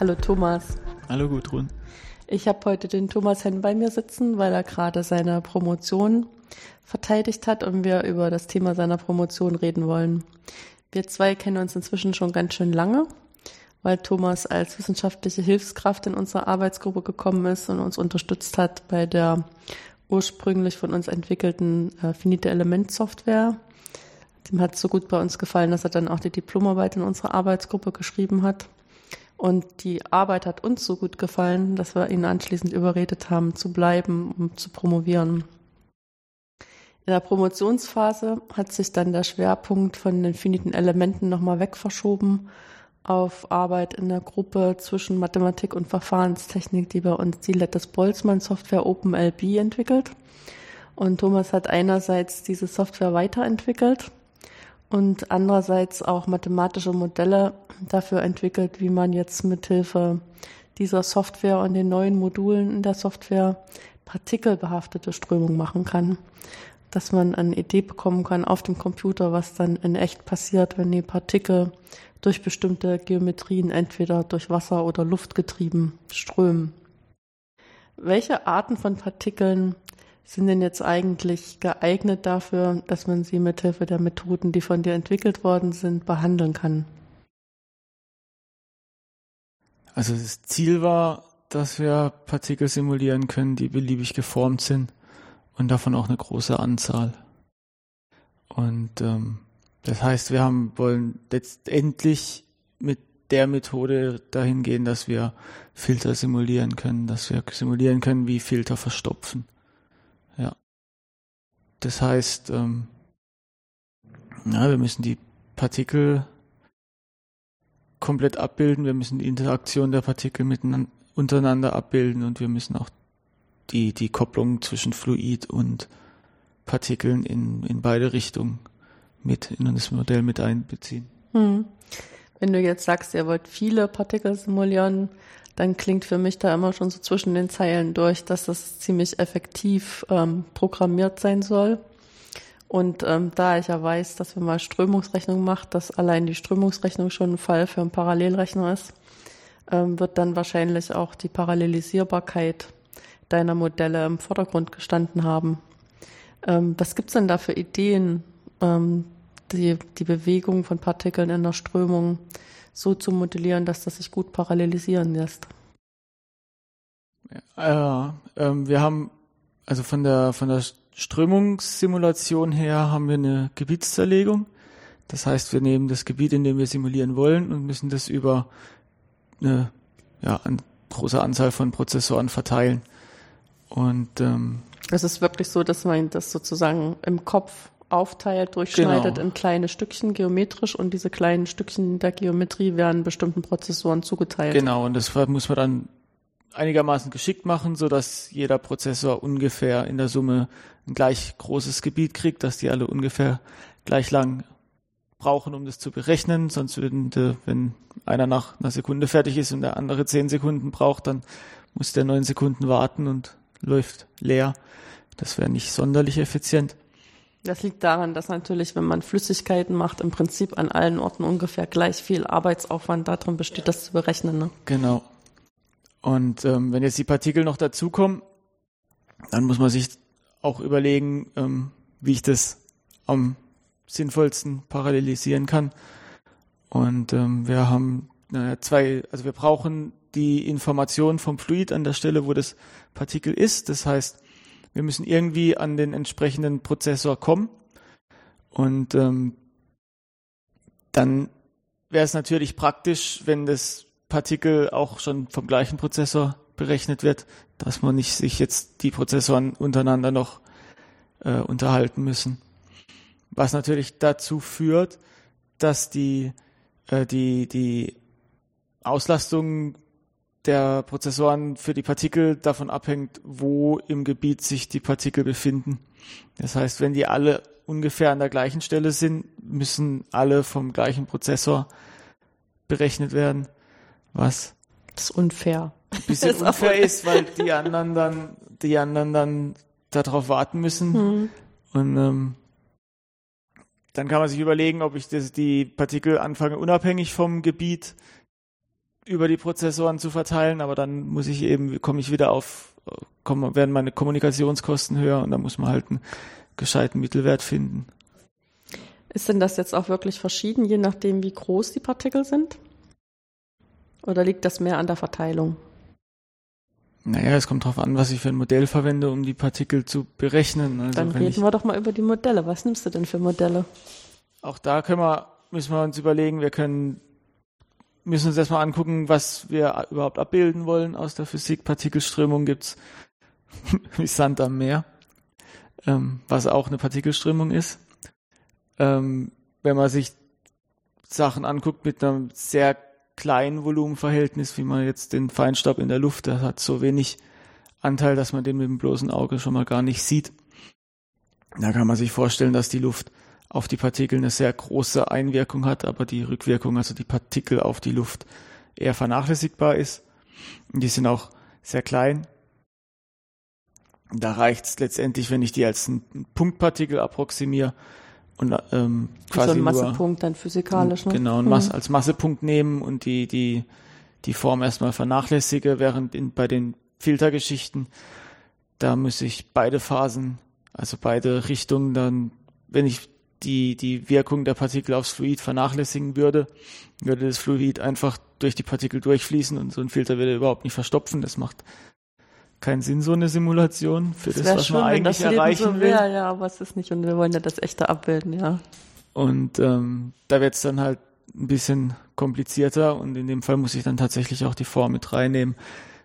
Hallo Thomas. Hallo Gudrun. Ich habe heute den Thomas Henn bei mir sitzen, weil er gerade seine Promotion verteidigt hat und wir über das Thema seiner Promotion reden wollen. Wir zwei kennen uns inzwischen schon ganz schön lange, weil Thomas als wissenschaftliche Hilfskraft in unsere Arbeitsgruppe gekommen ist und uns unterstützt hat bei der ursprünglich von uns entwickelten äh, finite Element Software. Dem hat es so gut bei uns gefallen, dass er dann auch die Diplomarbeit in unserer Arbeitsgruppe geschrieben hat. Und die Arbeit hat uns so gut gefallen, dass wir ihn anschließend überredet haben, zu bleiben, um zu promovieren. In der Promotionsphase hat sich dann der Schwerpunkt von den finiten Elementen nochmal wegverschoben auf Arbeit in der Gruppe zwischen Mathematik und Verfahrenstechnik, die bei uns die Lettes Boltzmann Software OpenLB entwickelt. Und Thomas hat einerseits diese Software weiterentwickelt und andererseits auch mathematische Modelle dafür entwickelt, wie man jetzt mithilfe dieser Software und den neuen Modulen in der Software partikelbehaftete Strömung machen kann. Dass man eine Idee bekommen kann auf dem Computer, was dann in echt passiert, wenn die Partikel durch bestimmte Geometrien entweder durch Wasser oder Luft getrieben strömen. Welche Arten von Partikeln sind denn jetzt eigentlich geeignet dafür, dass man sie mithilfe der Methoden, die von dir entwickelt worden sind, behandeln kann? Also das Ziel war, dass wir Partikel simulieren können, die beliebig geformt sind und davon auch eine große Anzahl. Und ähm, das heißt, wir haben wollen letztendlich mit der Methode dahin gehen, dass wir Filter simulieren können, dass wir simulieren können, wie Filter verstopfen. Das heißt, ähm, ja, wir müssen die Partikel komplett abbilden, wir müssen die Interaktion der Partikel miteinander, untereinander abbilden und wir müssen auch die, die Kopplung zwischen Fluid und Partikeln in, in beide Richtungen mit in das Modell mit einbeziehen. Hm. Wenn du jetzt sagst, ihr wollt viele Partikel simulieren, dann klingt für mich da immer schon so zwischen den Zeilen durch, dass das ziemlich effektiv ähm, programmiert sein soll. Und ähm, da ich ja weiß, dass wenn man Strömungsrechnung macht, dass allein die Strömungsrechnung schon ein Fall für einen Parallelrechner ist, ähm, wird dann wahrscheinlich auch die Parallelisierbarkeit deiner Modelle im Vordergrund gestanden haben. Ähm, was gibt's denn da für Ideen, ähm, die, die Bewegung von Partikeln in der Strömung so zu modellieren, dass das sich gut parallelisieren lässt. Ja, ähm, wir haben also von der von der Strömungssimulation her haben wir eine Gebietszerlegung. Das heißt, wir nehmen das Gebiet, in dem wir simulieren wollen und müssen das über eine ja, eine große Anzahl von Prozessoren verteilen. Und ähm, es ist wirklich so, dass man das sozusagen im Kopf aufteilt, durchschneidet genau. in kleine Stückchen geometrisch und diese kleinen Stückchen der Geometrie werden bestimmten Prozessoren zugeteilt. Genau, und das muss man dann einigermaßen geschickt machen, so dass jeder Prozessor ungefähr in der Summe ein gleich großes Gebiet kriegt, dass die alle ungefähr gleich lang brauchen, um das zu berechnen. Sonst würden, wenn einer nach einer Sekunde fertig ist und der andere zehn Sekunden braucht, dann muss der neun Sekunden warten und läuft leer. Das wäre nicht sonderlich effizient. Das liegt daran, dass natürlich, wenn man Flüssigkeiten macht, im Prinzip an allen Orten ungefähr gleich viel Arbeitsaufwand darin besteht, das zu berechnen. Ne? Genau. Und ähm, wenn jetzt die Partikel noch dazukommen, dann muss man sich auch überlegen, ähm, wie ich das am sinnvollsten parallelisieren kann. Und ähm, wir haben naja, zwei, also wir brauchen die Information vom Fluid an der Stelle, wo das Partikel ist. Das heißt, wir müssen irgendwie an den entsprechenden Prozessor kommen. Und ähm, dann wäre es natürlich praktisch, wenn das Partikel auch schon vom gleichen Prozessor berechnet wird, dass man nicht sich jetzt die Prozessoren untereinander noch äh, unterhalten müssen. Was natürlich dazu führt, dass die, äh, die, die Auslastung der Prozessoren für die Partikel davon abhängt, wo im Gebiet sich die Partikel befinden. Das heißt, wenn die alle ungefähr an der gleichen Stelle sind, müssen alle vom gleichen Prozessor berechnet werden, was das ist unfair. Ein bisschen ist unfair ist, weil die anderen dann, die anderen dann darauf warten müssen. Hm. Und ähm, dann kann man sich überlegen, ob ich das, die Partikel anfange, unabhängig vom Gebiet über die Prozessoren zu verteilen, aber dann muss ich eben, komme ich wieder auf, kommen, werden meine Kommunikationskosten höher und dann muss man halt einen gescheiten Mittelwert finden. Ist denn das jetzt auch wirklich verschieden, je nachdem, wie groß die Partikel sind? Oder liegt das mehr an der Verteilung? Naja, es kommt darauf an, was ich für ein Modell verwende, um die Partikel zu berechnen. Also Dann reden wir doch mal über die Modelle. Was nimmst du denn für Modelle? Auch da können wir, müssen wir uns überlegen, wir können, müssen uns erstmal angucken, was wir überhaupt abbilden wollen aus der Physik. Partikelströmung gibt's wie Sand am Meer, ähm, was auch eine Partikelströmung ist. Ähm, wenn man sich Sachen anguckt mit einem sehr kleinen Volumenverhältnis, wie man jetzt den Feinstaub in der Luft, der hat so wenig Anteil, dass man den mit dem bloßen Auge schon mal gar nicht sieht. Da kann man sich vorstellen, dass die Luft auf die Partikel eine sehr große Einwirkung hat, aber die Rückwirkung, also die Partikel auf die Luft, eher vernachlässigbar ist. Und die sind auch sehr klein. Da reicht es letztendlich, wenn ich die als ein Punktpartikel approximiere, und ähm, quasi so ein Massepunkt dann physikalisch, ne? Genau, mhm. Als Massepunkt nehmen und die, die, die Form erstmal vernachlässige, während in, bei den Filtergeschichten, da muss ich beide Phasen, also beide Richtungen dann, wenn ich die, die Wirkung der Partikel aufs Fluid vernachlässigen würde, würde das Fluid einfach durch die Partikel durchfließen und so ein Filter würde überhaupt nicht verstopfen. Das macht keinen Sinn, so eine Simulation für das, das was schön, man eigentlich das erreichen so will. Ja, aber es ist nicht und wir wollen ja das echte abbilden, ja. Und ähm, da wird es dann halt ein bisschen komplizierter und in dem Fall muss ich dann tatsächlich auch die Form mit reinnehmen.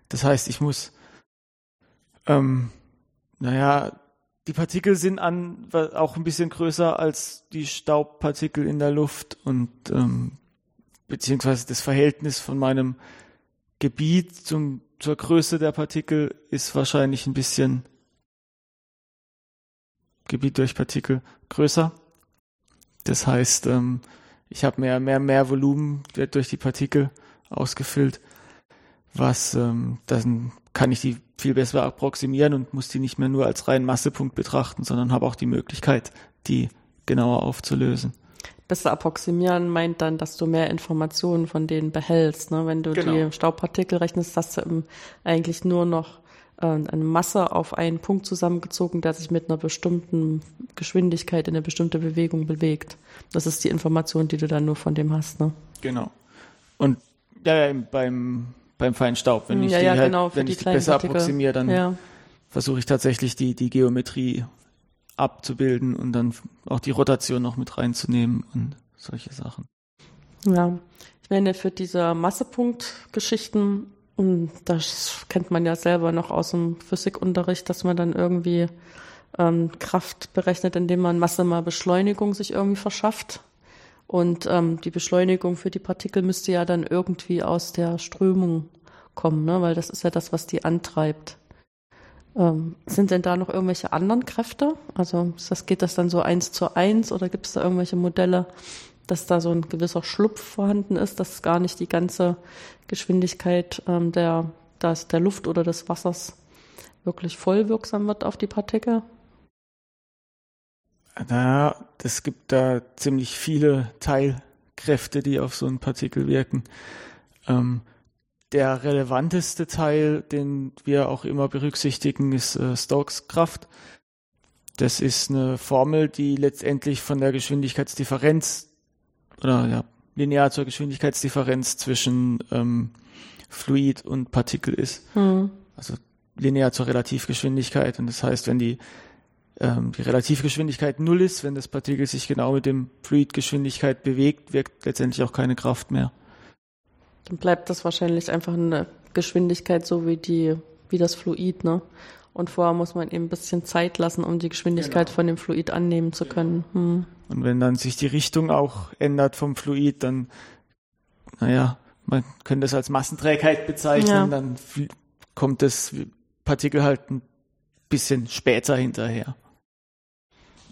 Das heißt, ich muss, ähm, naja, die Partikel sind an, auch ein bisschen größer als die Staubpartikel in der Luft und ähm, beziehungsweise das Verhältnis von meinem Gebiet zum zur Größe der Partikel ist wahrscheinlich ein bisschen Gebiet durch Partikel größer. Das heißt, ähm, ich habe mehr, mehr, mehr Volumen wird durch die Partikel ausgefüllt, was ähm, dann kann ich die viel besser approximieren und muss die nicht mehr nur als reinen Massepunkt betrachten, sondern habe auch die Möglichkeit, die genauer aufzulösen besser approximieren meint dann, dass du mehr Informationen von denen behältst. Ne? Wenn du genau. die Staubpartikel rechnest, hast du eigentlich nur noch äh, eine Masse auf einen Punkt zusammengezogen, der sich mit einer bestimmten Geschwindigkeit in eine bestimmte Bewegung bewegt. Das ist die Information, die du dann nur von dem hast. Ne? Genau. Und ja, beim, beim Feinstaub, wenn ich ja, die, ja, halt, genau, wenn ich die besser Partikel. approximiere, dann ja. versuche ich tatsächlich die, die Geometrie abzubilden und dann auch die Rotation noch mit reinzunehmen und solche Sachen. Ja, ich meine, für diese Massepunktgeschichten, und das kennt man ja selber noch aus dem Physikunterricht, dass man dann irgendwie ähm, Kraft berechnet, indem man Masse mal Beschleunigung sich irgendwie verschafft. Und ähm, die Beschleunigung für die Partikel müsste ja dann irgendwie aus der Strömung kommen, ne? weil das ist ja das, was die antreibt. Ähm, sind denn da noch irgendwelche anderen Kräfte? Also das, geht das dann so eins zu eins oder gibt es da irgendwelche Modelle, dass da so ein gewisser Schlupf vorhanden ist, dass gar nicht die ganze Geschwindigkeit ähm, der, das, der Luft oder des Wassers wirklich voll wirksam wird auf die Partikel? Naja, es gibt da ziemlich viele Teilkräfte, die auf so ein Partikel wirken. Ähm, der relevanteste Teil, den wir auch immer berücksichtigen, ist äh, Stokes Kraft. Das ist eine Formel, die letztendlich von der Geschwindigkeitsdifferenz oder ja, linear zur Geschwindigkeitsdifferenz zwischen ähm, Fluid und Partikel ist. Mhm. Also linear zur Relativgeschwindigkeit. Und das heißt, wenn die, ähm, die Relativgeschwindigkeit null ist, wenn das Partikel sich genau mit dem Fluidgeschwindigkeit bewegt, wirkt letztendlich auch keine Kraft mehr. Dann bleibt das wahrscheinlich einfach eine Geschwindigkeit so wie die, wie das Fluid, ne? Und vorher muss man eben ein bisschen Zeit lassen, um die Geschwindigkeit genau. von dem Fluid annehmen zu können. Hm. Und wenn dann sich die Richtung auch ändert vom Fluid, dann, naja, man könnte das als Massenträgheit bezeichnen, ja. dann kommt das Partikel halt ein bisschen später hinterher.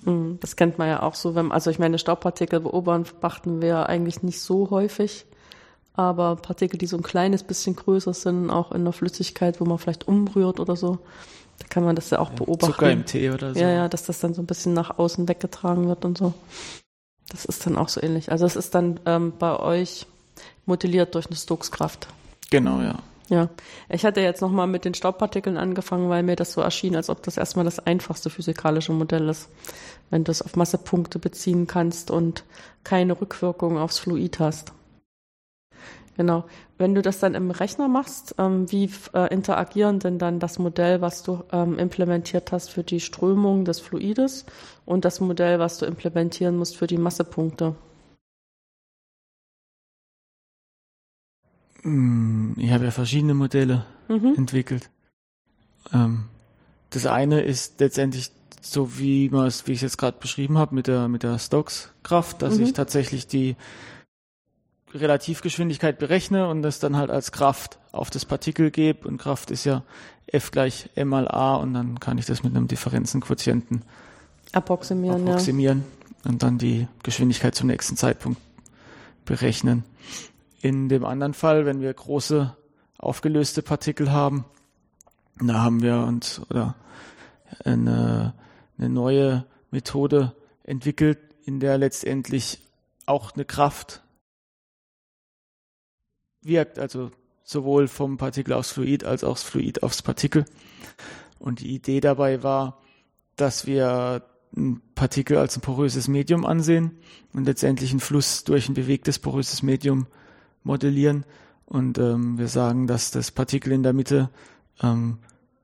Hm, das kennt man ja auch so, wenn, also ich meine, Staubpartikel beobachten wir eigentlich nicht so häufig aber Partikel, die so ein kleines bisschen größer sind, auch in der Flüssigkeit, wo man vielleicht umrührt oder so, da kann man das ja auch ja, beobachten. Zucker im Tee oder so. Ja, ja, dass das dann so ein bisschen nach außen weggetragen wird und so. Das ist dann auch so ähnlich. Also es ist dann ähm, bei euch modelliert durch eine Stokes-Kraft. Genau, ja. Ja, ich hatte jetzt nochmal mit den Staubpartikeln angefangen, weil mir das so erschien, als ob das erstmal das einfachste physikalische Modell ist, wenn du es auf Massepunkte beziehen kannst und keine Rückwirkung aufs Fluid hast. Genau. Wenn du das dann im Rechner machst, ähm, wie äh, interagieren denn dann das Modell, was du ähm, implementiert hast für die Strömung des Fluides und das Modell, was du implementieren musst für die Massepunkte? Ich habe ja verschiedene Modelle mhm. entwickelt. Ähm, das eine ist letztendlich so wie wie ich es jetzt gerade beschrieben habe, mit der mit der Stokes-Kraft, dass mhm. ich tatsächlich die Relativgeschwindigkeit berechne und das dann halt als Kraft auf das Partikel gebe. Und Kraft ist ja F gleich M mal A und dann kann ich das mit einem Differenzenquotienten approximieren, approximieren ja. und dann die Geschwindigkeit zum nächsten Zeitpunkt berechnen. In dem anderen Fall, wenn wir große aufgelöste Partikel haben, da haben wir uns oder eine, eine neue Methode entwickelt, in der letztendlich auch eine Kraft wirkt, also sowohl vom Partikel aufs Fluid als auch das Fluid aufs Partikel. Und die Idee dabei war, dass wir ein Partikel als ein poröses Medium ansehen und letztendlich einen Fluss durch ein bewegtes poröses Medium modellieren. Und ähm, wir sagen, dass das Partikel in der Mitte ähm,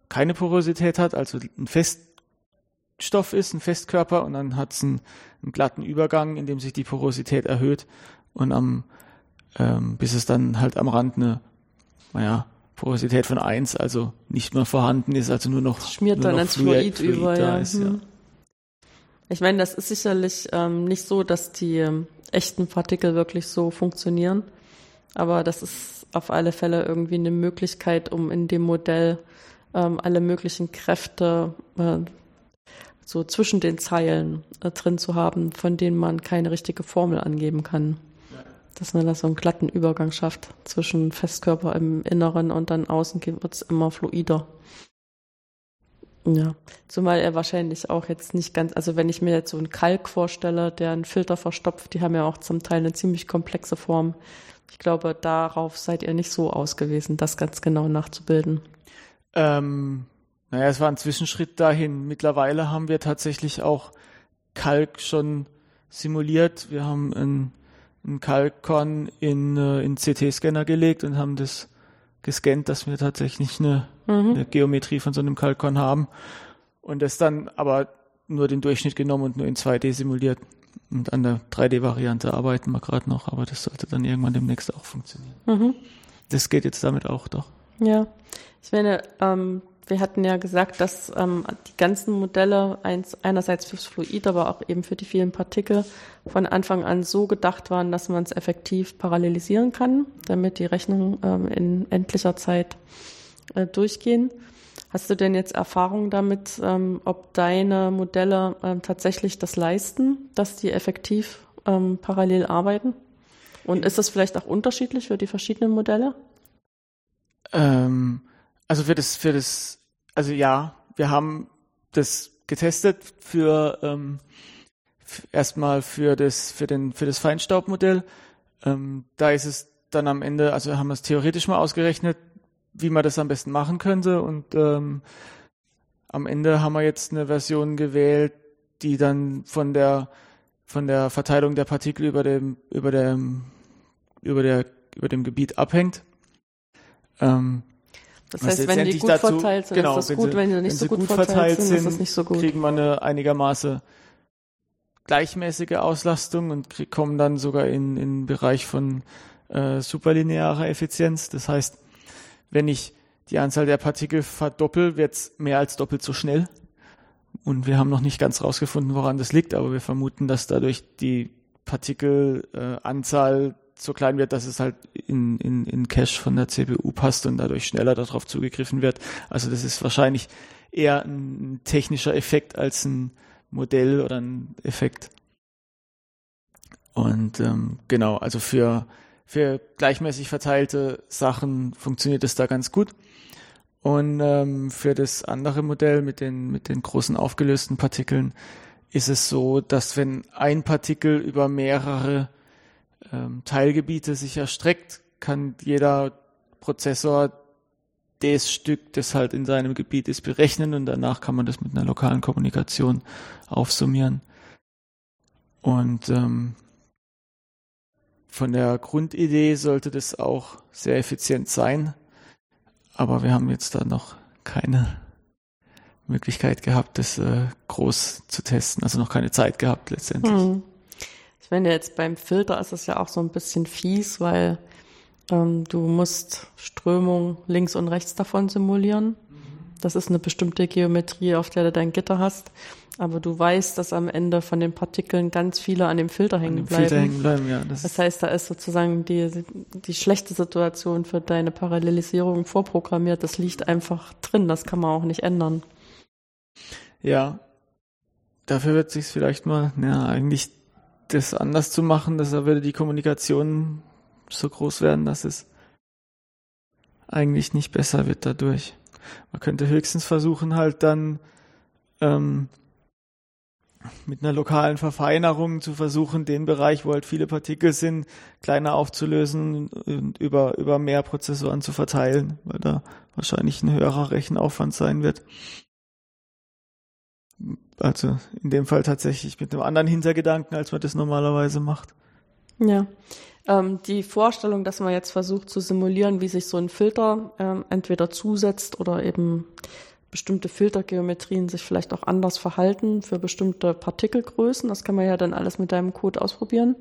keine Porosität hat, also ein Feststoff ist, ein Festkörper, und dann hat es einen, einen, glatten Übergang, in dem sich die Porosität erhöht und am, ähm, bis es dann halt am Rand eine, naja, Porosität von eins, also nicht mehr vorhanden ist, also nur noch schmiert nur dann noch ins Fluid, Fluid über, ja. Ist, ja. Ich meine, das ist sicherlich ähm, nicht so, dass die ähm, echten Partikel wirklich so funktionieren. Aber das ist auf alle Fälle irgendwie eine Möglichkeit, um in dem Modell ähm, alle möglichen Kräfte äh, so zwischen den Zeilen äh, drin zu haben, von denen man keine richtige Formel angeben kann. Dass man da so einen glatten Übergang schafft zwischen Festkörper im Inneren und dann außen wird es immer fluider. Ja, zumal er wahrscheinlich auch jetzt nicht ganz, also wenn ich mir jetzt so einen Kalk vorstelle, der einen Filter verstopft, die haben ja auch zum Teil eine ziemlich komplexe Form. Ich glaube, darauf seid ihr nicht so ausgewiesen, das ganz genau nachzubilden. Ähm, naja, es war ein Zwischenschritt dahin. Mittlerweile haben wir tatsächlich auch Kalk schon simuliert. Wir haben ein, ein Kalkkorn in, äh, in CT-Scanner gelegt und haben das gescannt, dass wir tatsächlich eine, mhm. eine Geometrie von so einem Kalkkorn haben. Und das dann aber nur den Durchschnitt genommen und nur in 2D simuliert. Und an der 3D-Variante arbeiten wir gerade noch, aber das sollte dann irgendwann demnächst auch funktionieren. Mhm. Das geht jetzt damit auch doch. Ja, ich meine, ähm, wir hatten ja gesagt, dass ähm, die ganzen Modelle eins, einerseits fürs Fluid, aber auch eben für die vielen Partikel von Anfang an so gedacht waren, dass man es effektiv parallelisieren kann, damit die Rechnungen ähm, in endlicher Zeit äh, durchgehen. Hast du denn jetzt Erfahrung damit, ähm, ob deine Modelle ähm, tatsächlich das leisten, dass die effektiv ähm, parallel arbeiten? Und ist das vielleicht auch unterschiedlich für die verschiedenen Modelle? Ähm, also für das, für das, also ja, wir haben das getestet für ähm, erstmal für das, für den, für das Feinstaubmodell. Ähm, da ist es dann am Ende, also haben wir es theoretisch mal ausgerechnet, wie man das am besten machen könnte. Und ähm, am Ende haben wir jetzt eine Version gewählt, die dann von der von der Verteilung der Partikel über dem über dem über der über dem Gebiet abhängt. Ähm, das heißt, wenn die gut dazu, verteilt sind, genau, ist das gut, sie, wenn sie nicht wenn so gut, gut verteilt, verteilt, sind, ist das nicht so gut. kriegen wir eine einigermaßen gleichmäßige Auslastung und krieg, kommen dann sogar in in Bereich von äh, superlinearer Effizienz. Das heißt, wenn ich die Anzahl der Partikel verdoppel, wird es mehr als doppelt so schnell. Und wir haben noch nicht ganz rausgefunden, woran das liegt, aber wir vermuten, dass dadurch die Partikelanzahl äh, so klein wird, dass es halt in, in, in Cache von der CPU passt und dadurch schneller darauf zugegriffen wird. Also das ist wahrscheinlich eher ein technischer Effekt als ein Modell oder ein Effekt. Und ähm, genau, also für für gleichmäßig verteilte Sachen funktioniert es da ganz gut. Und ähm, für das andere Modell mit den, mit den großen aufgelösten Partikeln ist es so, dass wenn ein Partikel über mehrere ähm, Teilgebiete sich erstreckt, kann jeder Prozessor das Stück, das halt in seinem Gebiet ist, berechnen und danach kann man das mit einer lokalen Kommunikation aufsummieren. Und ähm, von der Grundidee sollte das auch sehr effizient sein, aber wir haben jetzt da noch keine Möglichkeit gehabt, das äh, groß zu testen, also noch keine Zeit gehabt letztendlich. Hm. Ich meine, jetzt beim Filter ist es ja auch so ein bisschen fies, weil ähm, du musst Strömung links und rechts davon simulieren. Das ist eine bestimmte Geometrie, auf der du dein Gitter hast. Aber du weißt, dass am Ende von den Partikeln ganz viele an dem Filter hängen bleiben. Filter hängen bleiben ja, das, das, heißt, da ist sozusagen die, die schlechte Situation für deine Parallelisierung vorprogrammiert. Das liegt einfach drin. Das kann man auch nicht ändern. Ja. Dafür wird sich vielleicht mal, ja, eigentlich das anders zu machen, dass da würde die Kommunikation so groß werden, dass es eigentlich nicht besser wird dadurch. Man könnte höchstens versuchen, halt dann ähm, mit einer lokalen Verfeinerung zu versuchen, den Bereich, wo halt viele Partikel sind, kleiner aufzulösen und über, über mehr Prozessoren zu verteilen, weil da wahrscheinlich ein höherer Rechenaufwand sein wird. Also in dem Fall tatsächlich mit einem anderen Hintergedanken, als man das normalerweise macht. Ja. Ähm, die Vorstellung, dass man jetzt versucht zu simulieren, wie sich so ein Filter ähm, entweder zusetzt oder eben bestimmte Filtergeometrien sich vielleicht auch anders verhalten für bestimmte Partikelgrößen. Das kann man ja dann alles mit deinem Code ausprobieren.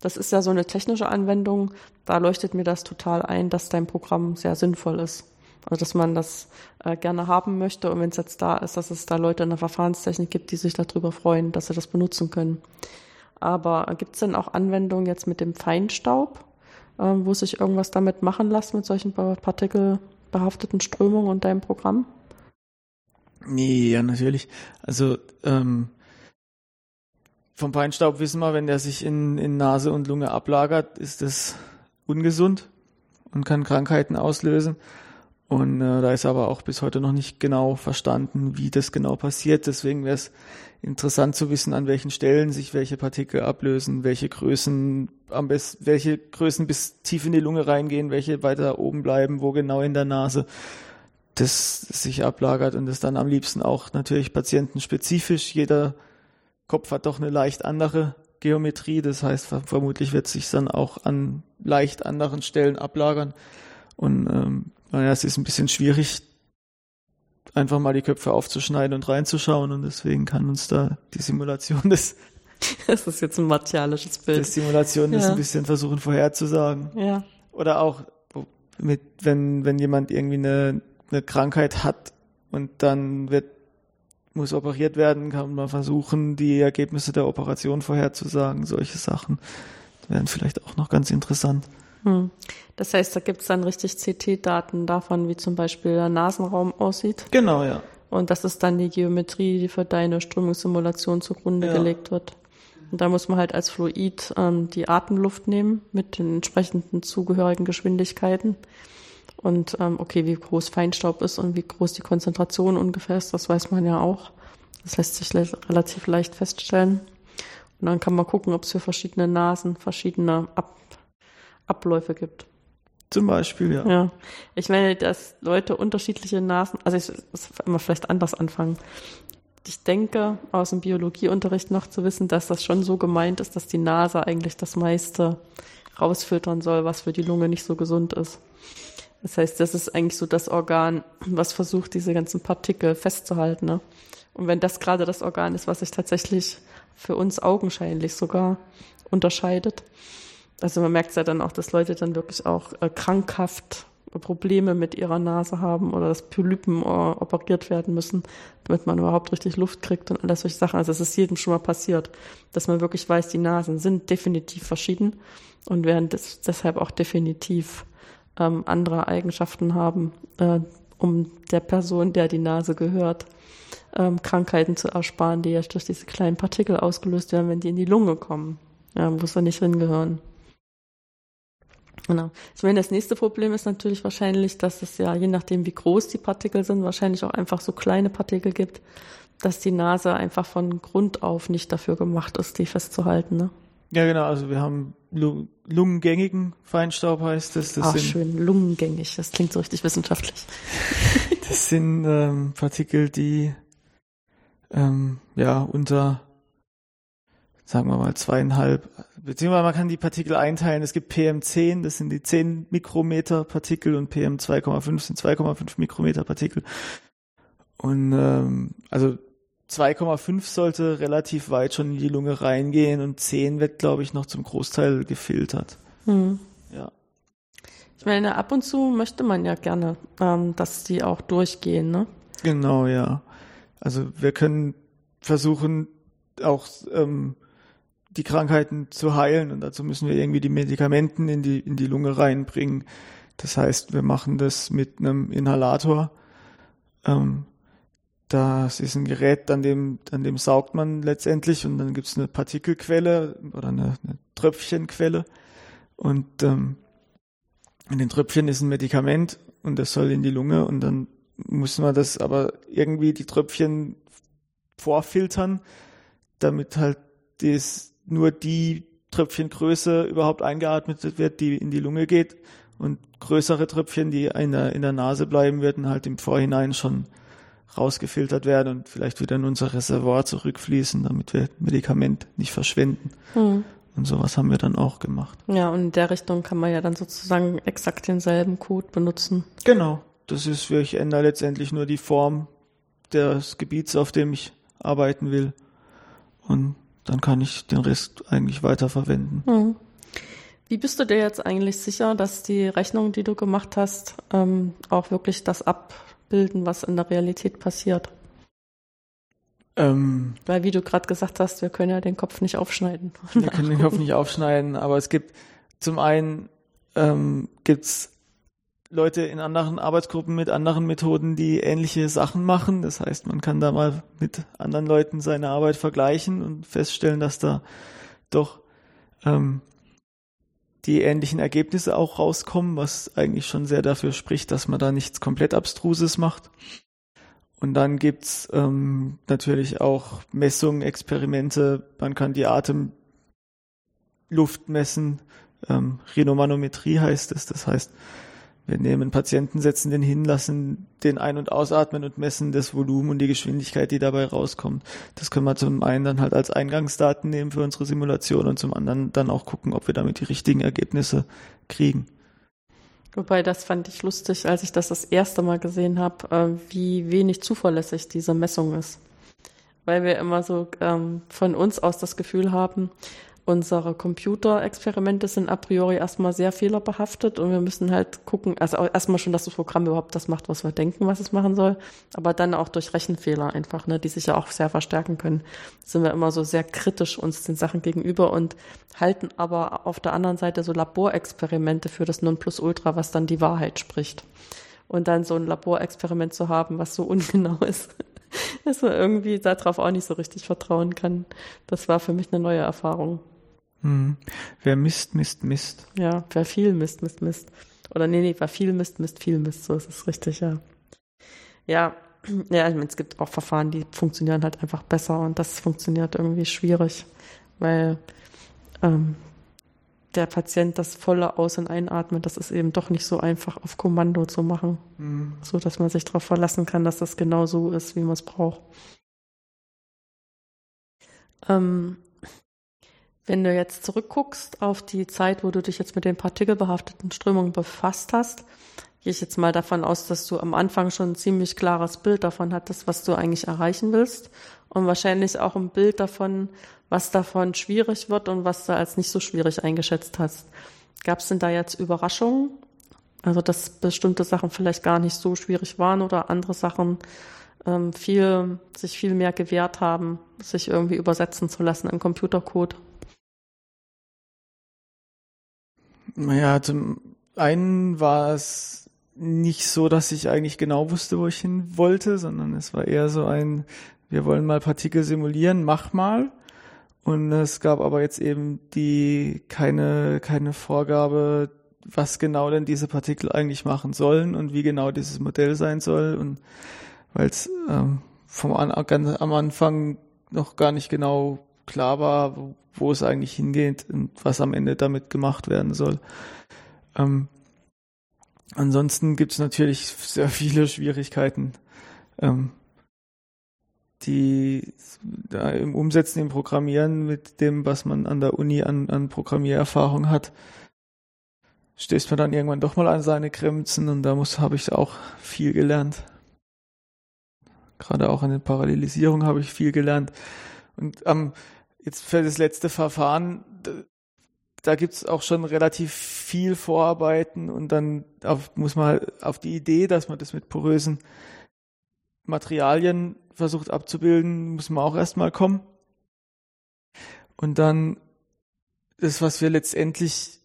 Das ist ja so eine technische Anwendung. Da leuchtet mir das total ein, dass dein Programm sehr sinnvoll ist. Also dass man das äh, gerne haben möchte und wenn es jetzt da ist, dass es da Leute in der Verfahrenstechnik gibt, die sich darüber freuen, dass sie das benutzen können. Aber gibt es denn auch Anwendungen jetzt mit dem Feinstaub, äh, wo sich irgendwas damit machen lässt mit solchen partikelbehafteten Strömungen und deinem Programm? Nee, ja, natürlich. Also ähm, vom Feinstaub wissen wir, wenn der sich in, in Nase und Lunge ablagert, ist das ungesund und kann Krankheiten auslösen. Und äh, da ist aber auch bis heute noch nicht genau verstanden, wie das genau passiert. Deswegen wäre es interessant zu wissen, an welchen Stellen sich welche Partikel ablösen, welche Größen am besten, welche Größen bis tief in die Lunge reingehen, welche weiter oben bleiben, wo genau in der Nase das sich ablagert und das dann am liebsten auch natürlich patientenspezifisch. Jeder Kopf hat doch eine leicht andere Geometrie, das heißt vermutlich wird sich dann auch an leicht anderen Stellen ablagern und ähm, naja, es ist ein bisschen schwierig, einfach mal die Köpfe aufzuschneiden und reinzuschauen und deswegen kann uns da die Simulation des das ist jetzt ein martialisches Bild. Die Simulation ja. ist ein bisschen versuchen vorherzusagen. Ja. Oder auch mit, wenn, wenn jemand irgendwie eine, eine Krankheit hat und dann wird, muss operiert werden, kann man versuchen, die Ergebnisse der Operation vorherzusagen. Solche Sachen wären vielleicht auch noch ganz interessant. Hm. Das heißt, da gibt es dann richtig CT-Daten davon, wie zum Beispiel der Nasenraum aussieht. Genau, ja. Und das ist dann die Geometrie, die für deine Strömungssimulation zugrunde ja. gelegt wird. Und da muss man halt als Fluid ähm, die Atemluft nehmen mit den entsprechenden zugehörigen Geschwindigkeiten. Und ähm, okay, wie groß Feinstaub ist und wie groß die Konzentration ungefähr ist, das weiß man ja auch. Das lässt sich le relativ leicht feststellen. Und dann kann man gucken, ob es für verschiedene Nasen verschiedene Ab Abläufe gibt. Zum Beispiel, ja. Ja. Ich meine, dass Leute unterschiedliche Nasen, also ich muss immer vielleicht anders anfangen. Ich denke, aus dem Biologieunterricht noch zu wissen, dass das schon so gemeint ist, dass die Nase eigentlich das meiste rausfiltern soll, was für die Lunge nicht so gesund ist. Das heißt, das ist eigentlich so das Organ, was versucht, diese ganzen Partikel festzuhalten. Ne? Und wenn das gerade das Organ ist, was sich tatsächlich für uns augenscheinlich sogar unterscheidet, also man merkt ja dann auch, dass Leute dann wirklich auch äh, krankhaft Probleme mit ihrer Nase haben oder dass Polypen äh, operiert werden müssen, damit man überhaupt richtig Luft kriegt und alles solche Sachen. Also es ist jedem schon mal passiert, dass man wirklich weiß, die Nasen sind definitiv verschieden und werden des, deshalb auch definitiv ähm, andere Eigenschaften haben, äh, um der Person, der die Nase gehört, ähm, Krankheiten zu ersparen, die ja durch diese kleinen Partikel ausgelöst werden, wenn die in die Lunge kommen, ja, wo sie nicht hingehören. Genau. Ich meine, das nächste Problem ist natürlich wahrscheinlich, dass es ja, je nachdem wie groß die Partikel sind, wahrscheinlich auch einfach so kleine Partikel gibt, dass die Nase einfach von Grund auf nicht dafür gemacht ist, die festzuhalten. Ne? Ja, genau. Also wir haben Lu lungengängigen Feinstaub heißt es. Das Ach, sind, schön, lungengängig. Das klingt so richtig wissenschaftlich. Das sind ähm, Partikel, die ähm, ja unter, sagen wir mal, zweieinhalb, beziehungsweise man kann die Partikel einteilen. Es gibt PM10, das sind die 10 Mikrometer Partikel und PM2,5 sind 2,5 Mikrometer Partikel. Und ähm, also 2,5 sollte relativ weit schon in die Lunge reingehen und 10 wird, glaube ich, noch zum Großteil gefiltert. Hm. Ja. Ich meine, ab und zu möchte man ja gerne, ähm, dass die auch durchgehen, ne? Genau, ja. Also wir können versuchen, auch ähm, die Krankheiten zu heilen und dazu müssen wir irgendwie die Medikamenten in die, in die Lunge reinbringen. Das heißt, wir machen das mit einem Inhalator. Ähm, das ist ein Gerät, an dem, an dem saugt man letztendlich und dann gibt's eine Partikelquelle oder eine, eine Tröpfchenquelle. Und ähm, in den Tröpfchen ist ein Medikament und das soll in die Lunge und dann muss man das aber irgendwie die Tröpfchen vorfiltern, damit halt das nur die Tröpfchengröße überhaupt eingeatmet wird, die in die Lunge geht und größere Tröpfchen, die in der, in der Nase bleiben, werden halt im Vorhinein schon rausgefiltert werden und vielleicht wieder in unser Reservoir zurückfließen, damit wir Medikament nicht verschwenden. Hm. Und sowas haben wir dann auch gemacht. Ja, und in der Richtung kann man ja dann sozusagen exakt denselben Code benutzen. Genau. Das ist, ich ändere letztendlich nur die Form des Gebiets, auf dem ich arbeiten will. Und dann kann ich den Rest eigentlich weiterverwenden. Hm. Wie bist du dir jetzt eigentlich sicher, dass die Rechnungen, die du gemacht hast, ähm, auch wirklich das abbilden, was in der Realität passiert? Ähm, Weil, wie du gerade gesagt hast, wir können ja den Kopf nicht aufschneiden. wir können den Kopf nicht aufschneiden, aber es gibt zum einen ähm, gibt's Leute in anderen Arbeitsgruppen mit anderen Methoden, die ähnliche Sachen machen. Das heißt, man kann da mal mit anderen Leuten seine Arbeit vergleichen und feststellen, dass da doch ähm, die ähnlichen Ergebnisse auch rauskommen, was eigentlich schon sehr dafür spricht, dass man da nichts komplett Abstruses macht. Und dann gibt's ähm, natürlich auch Messungen, Experimente. Man kann die Atemluft messen. Ähm, Rhinomanometrie heißt es. Das heißt, wir nehmen Patienten, setzen den hin, lassen den ein- und ausatmen und messen das Volumen und die Geschwindigkeit, die dabei rauskommt. Das können wir zum einen dann halt als Eingangsdaten nehmen für unsere Simulation und zum anderen dann auch gucken, ob wir damit die richtigen Ergebnisse kriegen. Wobei, das fand ich lustig, als ich das das erste Mal gesehen habe, äh, wie wenig zuverlässig diese Messung ist. Weil wir immer so ähm, von uns aus das Gefühl haben, unsere Computerexperimente sind a priori erstmal sehr fehlerbehaftet und wir müssen halt gucken, also erstmal schon, dass das Programm überhaupt das macht, was wir denken, was es machen soll, aber dann auch durch Rechenfehler einfach, ne, die sich ja auch sehr verstärken können, sind wir immer so sehr kritisch uns den Sachen gegenüber und halten aber auf der anderen Seite so Laborexperimente für das Nonplusultra, was dann die Wahrheit spricht. Und dann so ein Laborexperiment zu haben, was so ungenau ist, dass man irgendwie darauf auch nicht so richtig vertrauen kann. Das war für mich eine neue Erfahrung. Hm. Wer misst, misst, misst. Ja, wer viel misst, misst, misst. Oder nee, nee, wer viel misst, misst viel misst. So ist es richtig, ja. Ja, ja, ich meine, es gibt auch Verfahren, die funktionieren halt einfach besser und das funktioniert irgendwie schwierig, weil ähm, der Patient das volle Aus- und Einatmen, das ist eben doch nicht so einfach auf Kommando zu machen, Hm. so dass man sich darauf verlassen kann, dass das genau so ist, wie man es braucht. Ähm, wenn du jetzt zurückguckst auf die Zeit, wo du dich jetzt mit den partikelbehafteten Strömungen befasst hast, gehe ich jetzt mal davon aus, dass du am Anfang schon ein ziemlich klares Bild davon hattest, was du eigentlich erreichen willst und wahrscheinlich auch ein Bild davon, was davon schwierig wird und was du als nicht so schwierig eingeschätzt hast. Gab es denn da jetzt Überraschungen? Also dass bestimmte Sachen vielleicht gar nicht so schwierig waren oder andere Sachen ähm, viel, sich viel mehr gewehrt haben, sich irgendwie übersetzen zu lassen in Computercode. Naja, zum einen war es nicht so, dass ich eigentlich genau wusste, wo ich hin wollte, sondern es war eher so ein, wir wollen mal Partikel simulieren, mach mal. Und es gab aber jetzt eben die keine, keine Vorgabe, was genau denn diese Partikel eigentlich machen sollen und wie genau dieses Modell sein soll. Und weil es ähm, vom an, ganz am Anfang noch gar nicht genau klar war, wo, wo es eigentlich hingeht und was am Ende damit gemacht werden soll. Ähm, ansonsten gibt es natürlich sehr viele Schwierigkeiten, ähm, die da im Umsetzen, im Programmieren mit dem, was man an der Uni an, an Programmiererfahrung hat, stößt man dann irgendwann doch mal an seine Grenzen und da muss habe ich auch viel gelernt. Gerade auch an den Parallelisierungen habe ich viel gelernt. Und ähm, jetzt für das letzte Verfahren, da gibt's auch schon relativ viel Vorarbeiten und dann auf, muss man auf die Idee, dass man das mit porösen Materialien versucht abzubilden, muss man auch erstmal kommen. Und dann das, was wir letztendlich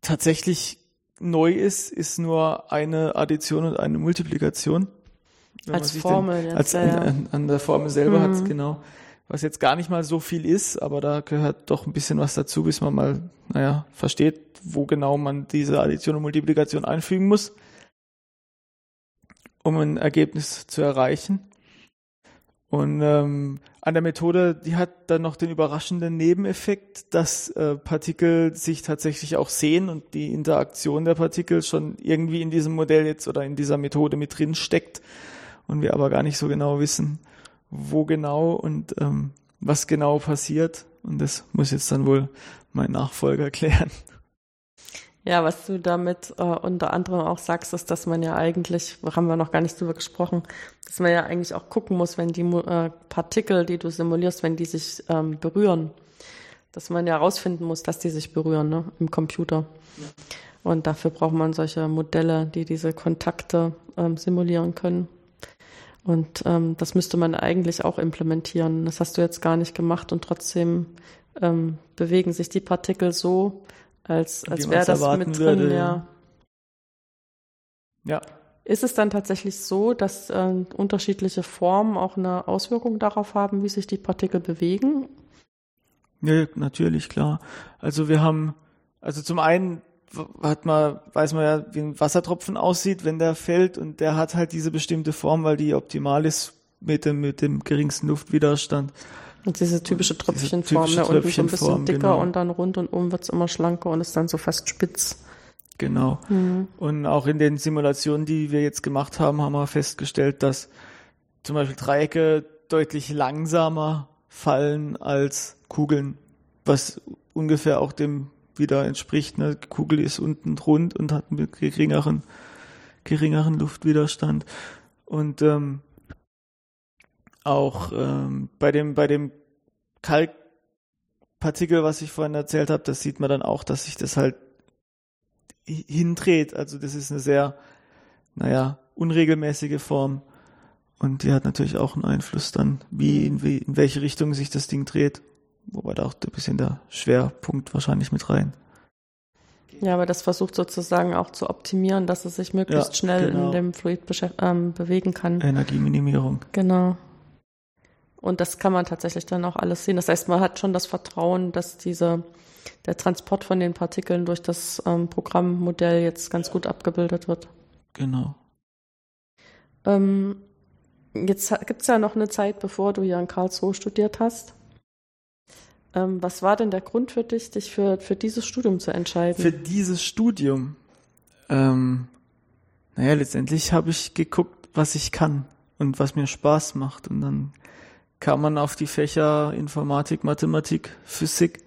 tatsächlich neu ist, ist nur eine Addition und eine Multiplikation. Wenn als Formel. Den, als an, an, an, der Formel selber mhm. hat genau was jetzt gar nicht mal so viel ist, aber da gehört doch ein bisschen was dazu, bis man mal, naja, versteht, wo genau man diese Addition und Multiplikation einfügen muss, um ein Ergebnis zu erreichen. Und ähm, an der Methode, die hat dann noch den überraschenden Nebeneffekt, dass äh, Partikel sich tatsächlich auch sehen und die Interaktion der Partikel schon irgendwie in diesem Modell jetzt oder in dieser Methode mit drin steckt und wir aber gar nicht so genau wissen, wo genau und ähm, was genau passiert. Und das muss jetzt dann wohl mein Nachfolger klären. Ja, was du damit äh, unter anderem auch sagst, ist, dass man ja eigentlich, haben wir noch gar nicht drüber gesprochen, dass man ja eigentlich auch gucken muss, wenn die äh, Partikel, die du simulierst, wenn die sich ähm, berühren, dass man ja herausfinden muss, dass die sich berühren ne, im Computer. Ja. Und dafür braucht man solche Modelle, die diese Kontakte ähm, simulieren können. Und ähm, das müsste man eigentlich auch implementieren. Das hast du jetzt gar nicht gemacht und trotzdem ähm, bewegen sich die Partikel so, als, als wäre das mit drin, würde, ja. Ja. Ist es dann tatsächlich so, dass äh, unterschiedliche Formen auch eine Auswirkung darauf haben, wie sich die Partikel bewegen? Ja, natürlich, klar. Also wir haben, also zum einen hat man, weiß man ja, wie ein Wassertropfen aussieht, wenn der fällt und der hat halt diese bestimmte Form, weil die optimal ist mit dem, mit dem geringsten Luftwiderstand. Und diese typische Tröpfchenform, diese typische ne, unten so ein bisschen dicker genau. und dann rund und oben wird's immer schlanker und ist dann so fast spitz. Genau. Mhm. Und auch in den Simulationen, die wir jetzt gemacht haben, haben wir festgestellt, dass zum Beispiel Dreiecke deutlich langsamer fallen als Kugeln, was ungefähr auch dem wieder entspricht. Ne? Die Kugel ist unten rund und hat einen geringeren, geringeren Luftwiderstand. Und ähm, auch ähm, bei dem, bei dem Kalkpartikel, was ich vorhin erzählt habe, das sieht man dann auch, dass sich das halt hindreht. Also das ist eine sehr, naja, unregelmäßige Form. Und die hat natürlich auch einen Einfluss dann, wie in, wie, in welche Richtung sich das Ding dreht. Wobei da auch ein bisschen der Schwerpunkt wahrscheinlich mit rein. Ja, aber das versucht sozusagen auch zu optimieren, dass es sich möglichst ja, schnell genau. in dem Fluid ähm, bewegen kann. Energieminimierung. Genau. Und das kann man tatsächlich dann auch alles sehen. Das heißt, man hat schon das Vertrauen, dass diese, der Transport von den Partikeln durch das ähm, Programmmodell jetzt ganz gut abgebildet wird. Genau. Ähm, jetzt gibt es ja noch eine Zeit, bevor du hier in Karlsruhe studiert hast. Ähm, was war denn der Grund für dich, dich für, für dieses Studium zu entscheiden? Für dieses Studium? Ähm, naja, letztendlich habe ich geguckt, was ich kann und was mir Spaß macht. Und dann kam man auf die Fächer Informatik, Mathematik, Physik.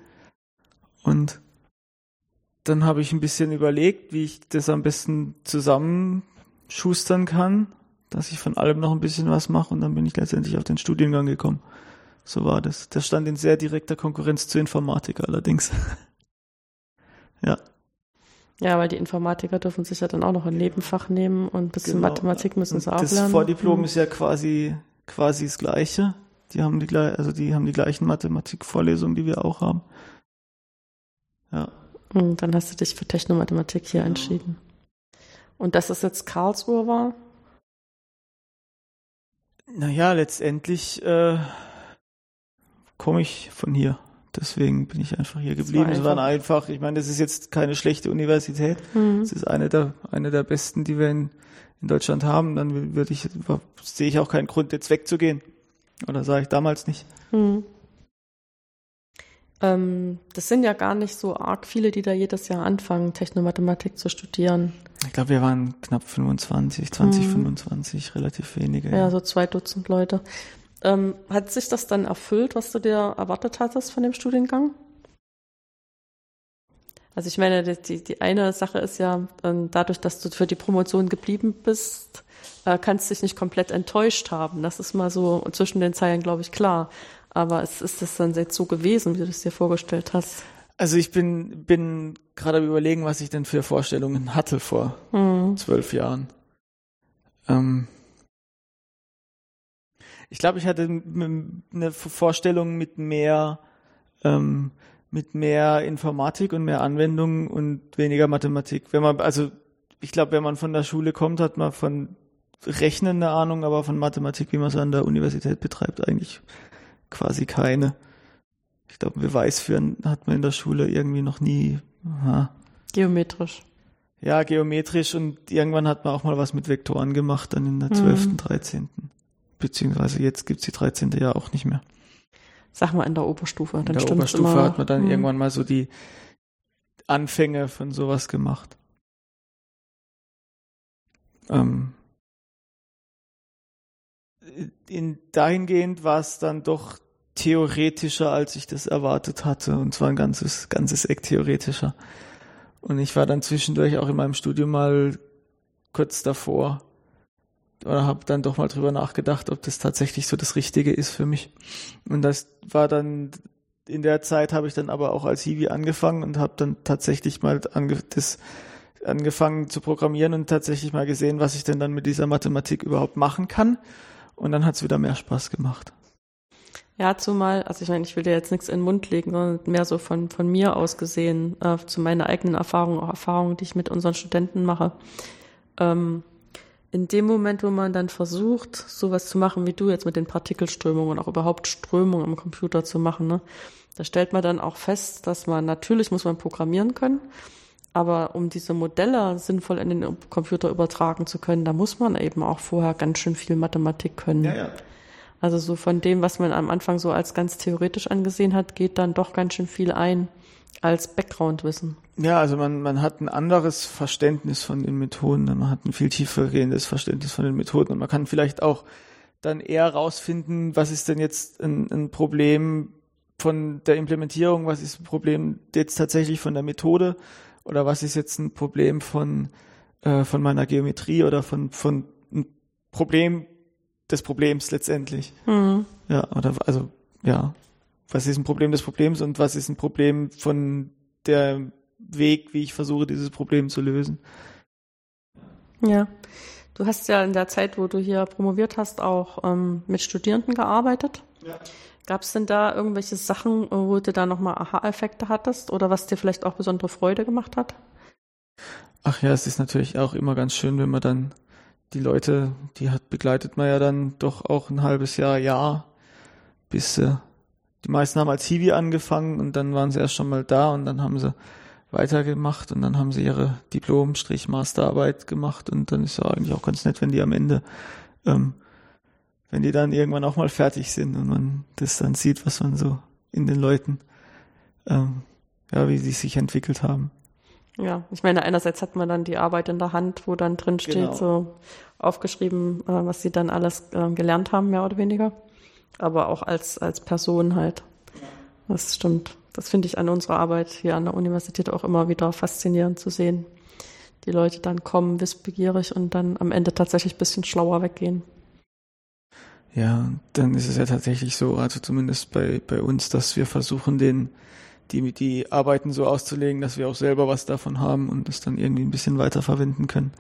Und dann habe ich ein bisschen überlegt, wie ich das am besten zusammenschustern kann, dass ich von allem noch ein bisschen was mache. Und dann bin ich letztendlich auf den Studiengang gekommen. So war das. Der stand in sehr direkter Konkurrenz zur Informatik allerdings. ja. Ja, weil die Informatiker dürfen sich ja dann auch noch ein Nebenfach nehmen und ein bisschen genau. Mathematik müssen sie auch das lernen. Das Vordiplom mhm. ist ja quasi, quasi das Gleiche. Die haben die, also die haben die gleichen Mathematikvorlesungen, die wir auch haben. Ja. Und dann hast du dich für Technomathematik hier genau. entschieden. Und dass es jetzt Karlsruhe war? Naja, letztendlich äh, komme ich von hier. Deswegen bin ich einfach hier geblieben. Es war, einfach, ich meine, das ist jetzt keine schlechte Universität. Mhm. Es ist eine der, eine der besten, die wir in, in Deutschland haben. Dann würde ich, sehe ich auch keinen Grund, jetzt wegzugehen. Oder sage ich damals nicht. Mhm. Ähm, das sind ja gar nicht so arg viele, die da jedes Jahr anfangen, Technomathematik zu studieren. Ich glaube, wir waren knapp 25, 20, mhm. 25, relativ wenige. Ja, ja, so zwei Dutzend Leute. Ähm, hat sich das dann erfüllt, was du dir erwartet hattest von dem Studiengang? Also ich meine, die, die eine Sache ist ja, ähm, dadurch, dass du für die Promotion geblieben bist, äh, kannst du dich nicht komplett enttäuscht haben. Das ist mal so zwischen den Zeilen, glaube ich, klar. Aber es ist das dann jetzt so gewesen, wie du es dir vorgestellt hast? Also ich bin, bin gerade überlegen, was ich denn für Vorstellungen hatte vor mhm. zwölf Jahren. Ähm ich glaube, ich hatte eine Vorstellung mit mehr, ähm, mit mehr Informatik und mehr Anwendung und weniger Mathematik. Wenn man, also ich glaube, wenn man von der Schule kommt, hat man von Rechnen eine Ahnung, aber von Mathematik, wie man es an der Universität betreibt, eigentlich quasi keine. Ich glaube, Beweis führen hat man in der Schule irgendwie noch nie. Aha. Geometrisch. Ja, geometrisch und irgendwann hat man auch mal was mit Vektoren gemacht, dann in der 12., mhm. 13. Beziehungsweise jetzt gibt's die 13. ja auch nicht mehr. Sag mal in der Oberstufe. Dann in der Oberstufe immer, hat man dann mh. irgendwann mal so die Anfänge von sowas gemacht. Ähm, in dahingehend war es dann doch theoretischer, als ich das erwartet hatte. Und zwar ein ganzes, ganzes Eck theoretischer. Und ich war dann zwischendurch auch in meinem Studium mal kurz davor. Oder habe dann doch mal drüber nachgedacht, ob das tatsächlich so das Richtige ist für mich. Und das war dann, in der Zeit habe ich dann aber auch als Hiwi angefangen und habe dann tatsächlich mal ange das angefangen zu programmieren und tatsächlich mal gesehen, was ich denn dann mit dieser Mathematik überhaupt machen kann. Und dann hat es wieder mehr Spaß gemacht. Ja, zumal, also ich meine, ich will dir jetzt nichts in den Mund legen, sondern mehr so von, von mir aus gesehen, äh, zu meiner eigenen Erfahrung, auch Erfahrungen, die ich mit unseren Studenten mache. Ähm, in dem Moment, wo man dann versucht, sowas zu machen, wie du jetzt mit den Partikelströmungen und auch überhaupt Strömungen im Computer zu machen, ne, da stellt man dann auch fest, dass man natürlich muss man programmieren können, aber um diese Modelle sinnvoll in den Computer übertragen zu können, da muss man eben auch vorher ganz schön viel Mathematik können. Ja, ja. Also so von dem, was man am Anfang so als ganz theoretisch angesehen hat, geht dann doch ganz schön viel ein als Background-Wissen. Ja, also man, man hat ein anderes Verständnis von den Methoden, man hat ein viel tiefergehendes Verständnis von den Methoden und man kann vielleicht auch dann eher rausfinden, was ist denn jetzt ein, ein Problem von der Implementierung, was ist ein Problem jetzt tatsächlich von der Methode oder was ist jetzt ein Problem von, äh, von meiner Geometrie oder von, von ein Problem des Problems letztendlich. Mhm. Ja, oder also, ja. Was ist ein Problem des Problems und was ist ein Problem von der Weg, wie ich versuche, dieses Problem zu lösen? Ja. Du hast ja in der Zeit, wo du hier promoviert hast, auch ähm, mit Studierenden gearbeitet. Ja. Gab es denn da irgendwelche Sachen, wo du da nochmal Aha-Effekte hattest oder was dir vielleicht auch besondere Freude gemacht hat? Ach ja, es ist natürlich auch immer ganz schön, wenn man dann die Leute, die hat begleitet man ja dann doch auch ein halbes Jahr, Jahr, bis äh, die meisten haben als Hiwi angefangen und dann waren sie erst schon mal da und dann haben sie weitergemacht und dann haben sie ihre Diplom-Masterarbeit gemacht und dann ist ja eigentlich auch ganz nett, wenn die am Ende ähm, wenn die dann irgendwann auch mal fertig sind und man das dann sieht, was man so in den Leuten, ähm, ja, wie sie sich entwickelt haben. Ja, ich meine, einerseits hat man dann die Arbeit in der Hand, wo dann drin steht, genau. so aufgeschrieben, äh, was sie dann alles äh, gelernt haben, mehr oder weniger. Aber auch als, als Person halt. Das stimmt. Das finde ich an unserer Arbeit hier an der Universität auch immer wieder faszinierend zu sehen. Die Leute dann kommen wissbegierig und dann am Ende tatsächlich ein bisschen schlauer weggehen. Ja, dann ist es ja tatsächlich so, also zumindest bei, bei uns, dass wir versuchen, den, die, die Arbeiten so auszulegen, dass wir auch selber was davon haben und das dann irgendwie ein bisschen weiterverwenden können.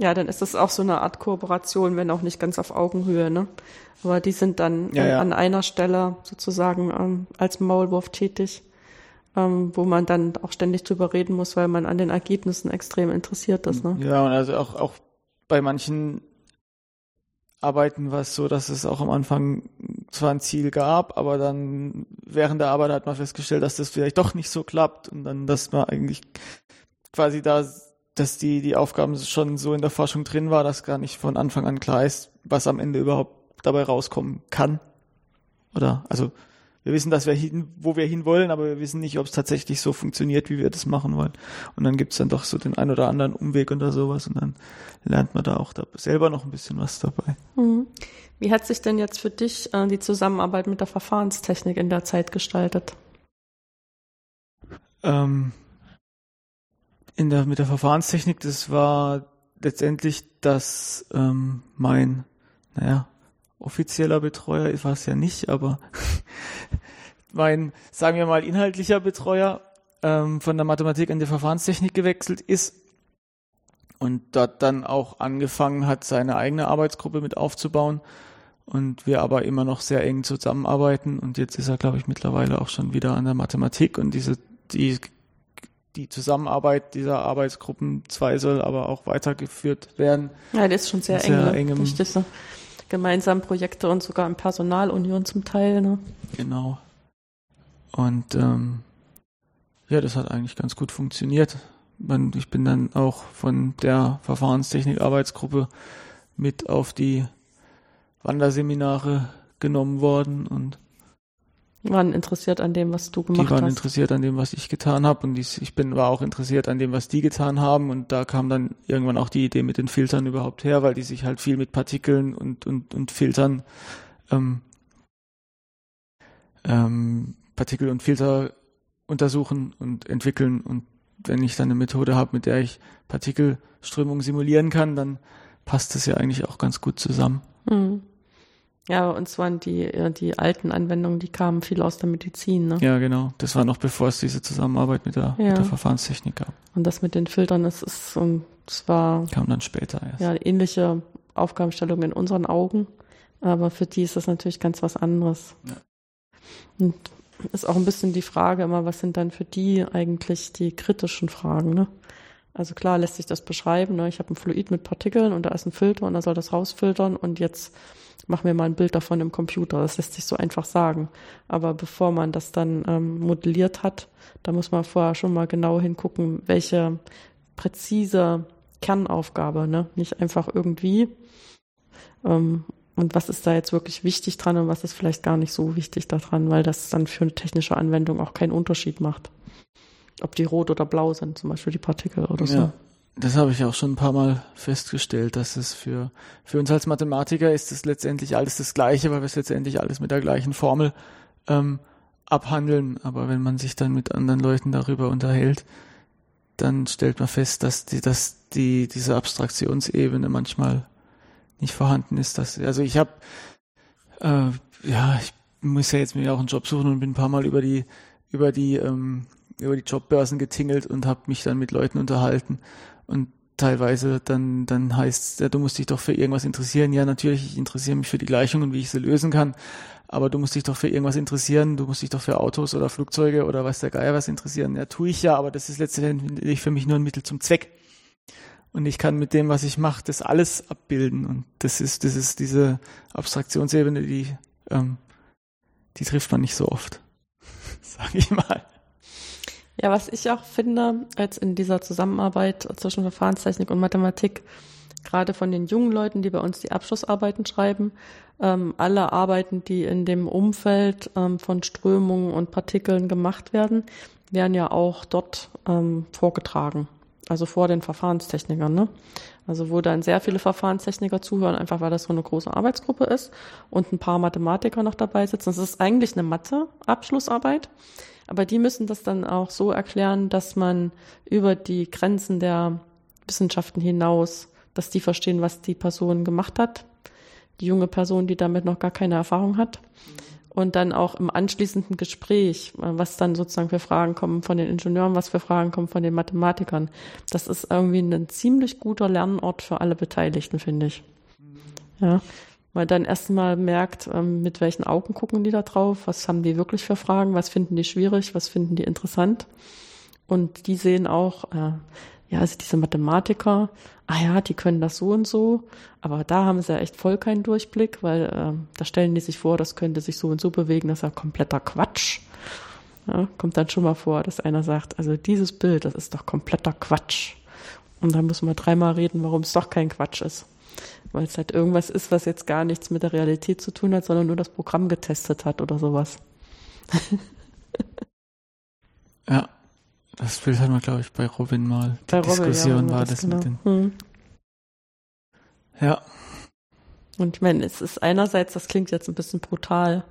Ja, dann ist das auch so eine Art Kooperation, wenn auch nicht ganz auf Augenhöhe, ne? Aber die sind dann ja, ja. an einer Stelle sozusagen ähm, als Maulwurf tätig, ähm, wo man dann auch ständig drüber reden muss, weil man an den Ergebnissen extrem interessiert ist, ne? Ja, und also auch, auch bei manchen Arbeiten war es so, dass es auch am Anfang zwar ein Ziel gab, aber dann während der Arbeit hat man festgestellt, dass das vielleicht doch nicht so klappt und dann, dass man eigentlich quasi da, dass die, die Aufgaben schon so in der Forschung drin war, dass gar nicht von Anfang an klar ist, was am Ende überhaupt dabei rauskommen kann. Oder, also, wir wissen, dass wir hin, wo wir hin wollen, aber wir wissen nicht, ob es tatsächlich so funktioniert, wie wir das machen wollen. Und dann gibt's dann doch so den ein oder anderen Umweg oder sowas und dann lernt man da auch da selber noch ein bisschen was dabei. Mhm. Wie hat sich denn jetzt für dich äh, die Zusammenarbeit mit der Verfahrenstechnik in der Zeit gestaltet? Ähm, in der, mit der Verfahrenstechnik, das war letztendlich, dass ähm, mein, naja, offizieller Betreuer war es ja nicht, aber mein, sagen wir mal, inhaltlicher Betreuer ähm, von der Mathematik in die Verfahrenstechnik gewechselt ist und dort dann auch angefangen hat, seine eigene Arbeitsgruppe mit aufzubauen und wir aber immer noch sehr eng zusammenarbeiten und jetzt ist er, glaube ich, mittlerweile auch schon wieder an der Mathematik und diese, die, die Zusammenarbeit dieser Arbeitsgruppen zwei soll aber auch weitergeführt werden. Ja, das ist schon sehr, sehr eng. Ne? Gemeinsam Projekte und sogar in Personalunion zum Teil. Ne? Genau. Und ähm, ja, das hat eigentlich ganz gut funktioniert. Man, ich bin dann auch von der Verfahrenstechnik-Arbeitsgruppe mit auf die Wanderseminare genommen worden und waren interessiert an dem, was du gemacht hast. Die waren hast. interessiert an dem, was ich getan habe und ich bin war auch interessiert an dem, was die getan haben und da kam dann irgendwann auch die Idee mit den Filtern überhaupt her, weil die sich halt viel mit Partikeln und und und Filtern ähm, ähm, Partikel und Filter untersuchen und entwickeln und wenn ich dann eine Methode habe, mit der ich Partikelströmung simulieren kann, dann passt das ja eigentlich auch ganz gut zusammen. Mhm. Ja, und zwar die, äh, die alten Anwendungen, die kamen viel aus der Medizin, ne? Ja, genau. Das war noch bevor es diese Zusammenarbeit mit der, ja. mit der Verfahrenstechnik gab. Und das mit den Filtern, das ist, und zwar. Kam dann später erst. Ja, ähnliche Aufgabenstellung in unseren Augen. Aber für die ist das natürlich ganz was anderes. Ja. Und ist auch ein bisschen die Frage immer, was sind dann für die eigentlich die kritischen Fragen, ne? Also klar lässt sich das beschreiben. Ne? Ich habe ein Fluid mit Partikeln und da ist ein Filter und da soll das rausfiltern und jetzt machen wir mal ein Bild davon im Computer. Das lässt sich so einfach sagen. Aber bevor man das dann ähm, modelliert hat, da muss man vorher schon mal genau hingucken, welche präzise Kernaufgabe, ne? Nicht einfach irgendwie. Ähm, und was ist da jetzt wirklich wichtig dran und was ist vielleicht gar nicht so wichtig daran, weil das dann für eine technische Anwendung auch keinen Unterschied macht. Ob die rot oder blau sind, zum Beispiel die Partikel oder ja. so. Das habe ich auch schon ein paar Mal festgestellt, dass es für, für uns als Mathematiker ist es letztendlich alles das Gleiche, weil wir es letztendlich alles mit der gleichen Formel ähm, abhandeln. Aber wenn man sich dann mit anderen Leuten darüber unterhält, dann stellt man fest, dass die, dass die, diese Abstraktionsebene manchmal nicht vorhanden ist. Dass, also ich habe, äh, ja, ich muss ja jetzt mir auch einen Job suchen und bin ein paar Mal über die, über die, ähm, über die Jobbörsen getingelt und habe mich dann mit Leuten unterhalten. Und teilweise dann, dann heißt ja, du musst dich doch für irgendwas interessieren. Ja, natürlich, ich interessiere mich für die Gleichungen, wie ich sie lösen kann. Aber du musst dich doch für irgendwas interessieren. Du musst dich doch für Autos oder Flugzeuge oder weiß der Geier was interessieren. Ja, tue ich ja, aber das ist letztendlich für mich nur ein Mittel zum Zweck. Und ich kann mit dem, was ich mache, das alles abbilden. Und das ist, das ist diese Abstraktionsebene, die, ähm, die trifft man nicht so oft. Sag ich mal. Ja, was ich auch finde, als in dieser Zusammenarbeit zwischen Verfahrenstechnik und Mathematik, gerade von den jungen Leuten, die bei uns die Abschlussarbeiten schreiben, ähm, alle Arbeiten, die in dem Umfeld ähm, von Strömungen und Partikeln gemacht werden, werden ja auch dort ähm, vorgetragen. Also vor den Verfahrenstechnikern, ne? Also wo dann sehr viele Verfahrenstechniker zuhören, einfach weil das so eine große Arbeitsgruppe ist und ein paar Mathematiker noch dabei sitzen. Es ist eigentlich eine Mathe-Abschlussarbeit. Aber die müssen das dann auch so erklären, dass man über die Grenzen der Wissenschaften hinaus, dass die verstehen, was die Person gemacht hat. Die junge Person, die damit noch gar keine Erfahrung hat. Und dann auch im anschließenden Gespräch, was dann sozusagen für Fragen kommen von den Ingenieuren, was für Fragen kommen von den Mathematikern. Das ist irgendwie ein ziemlich guter Lernort für alle Beteiligten, finde ich. Ja, weil dann erstmal merkt, ähm, mit welchen Augen gucken die da drauf, was haben die wirklich für Fragen, was finden die schwierig, was finden die interessant. Und die sehen auch, äh, ja, also diese Mathematiker, ah ja, die können das so und so, aber da haben sie ja echt voll keinen Durchblick, weil äh, da stellen die sich vor, das könnte sich so und so bewegen, das ist ja kompletter Quatsch. Ja, kommt dann schon mal vor, dass einer sagt, also dieses Bild, das ist doch kompletter Quatsch. Und dann müssen wir dreimal reden, warum es doch kein Quatsch ist weil es halt irgendwas ist, was jetzt gar nichts mit der Realität zu tun hat, sondern nur das Programm getestet hat oder sowas. ja, das Bild hatten wir, glaube ich, bei Robin mal. Die Bei Robin, Diskussion ja, war das genau. mit den. Hm. Ja, Und ich meine, es ist einerseits, das klingt jetzt ein bisschen brutal,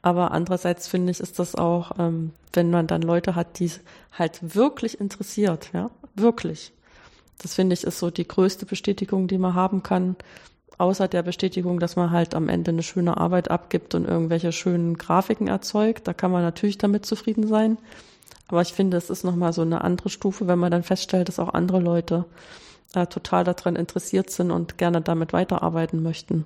aber andererseits finde ich, ist das auch, ähm, wenn man dann Leute hat, die es halt wirklich interessiert, ja, wirklich. Das finde ich ist so die größte Bestätigung, die man haben kann, außer der Bestätigung, dass man halt am Ende eine schöne Arbeit abgibt und irgendwelche schönen Grafiken erzeugt. Da kann man natürlich damit zufrieden sein. Aber ich finde, es ist nochmal so eine andere Stufe, wenn man dann feststellt, dass auch andere Leute äh, total daran interessiert sind und gerne damit weiterarbeiten möchten.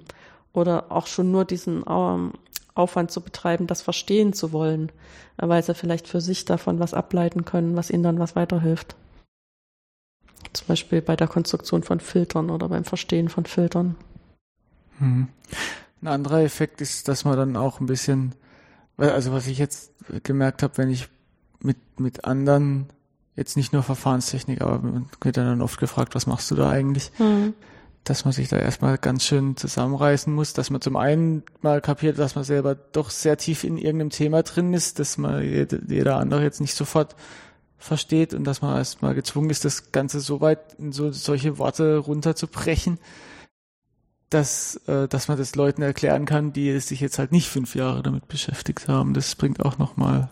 Oder auch schon nur diesen ähm, Aufwand zu betreiben, das verstehen zu wollen, äh, weil sie vielleicht für sich davon was ableiten können, was ihnen dann was weiterhilft. Zum Beispiel bei der Konstruktion von Filtern oder beim Verstehen von Filtern. Mhm. Ein anderer Effekt ist, dass man dann auch ein bisschen, also was ich jetzt gemerkt habe, wenn ich mit, mit anderen, jetzt nicht nur Verfahrenstechnik, aber man wird dann oft gefragt, was machst du da eigentlich? Dass man sich da erstmal ganz schön zusammenreißen muss, dass man zum einen mal kapiert, dass man selber doch sehr tief in irgendeinem Thema drin ist, dass man jede, jeder andere jetzt nicht sofort versteht und dass man erstmal gezwungen ist, das Ganze so weit in so solche Worte runterzubrechen, dass, äh, dass man das Leuten erklären kann, die sich jetzt halt nicht fünf Jahre damit beschäftigt haben. Das bringt auch nochmal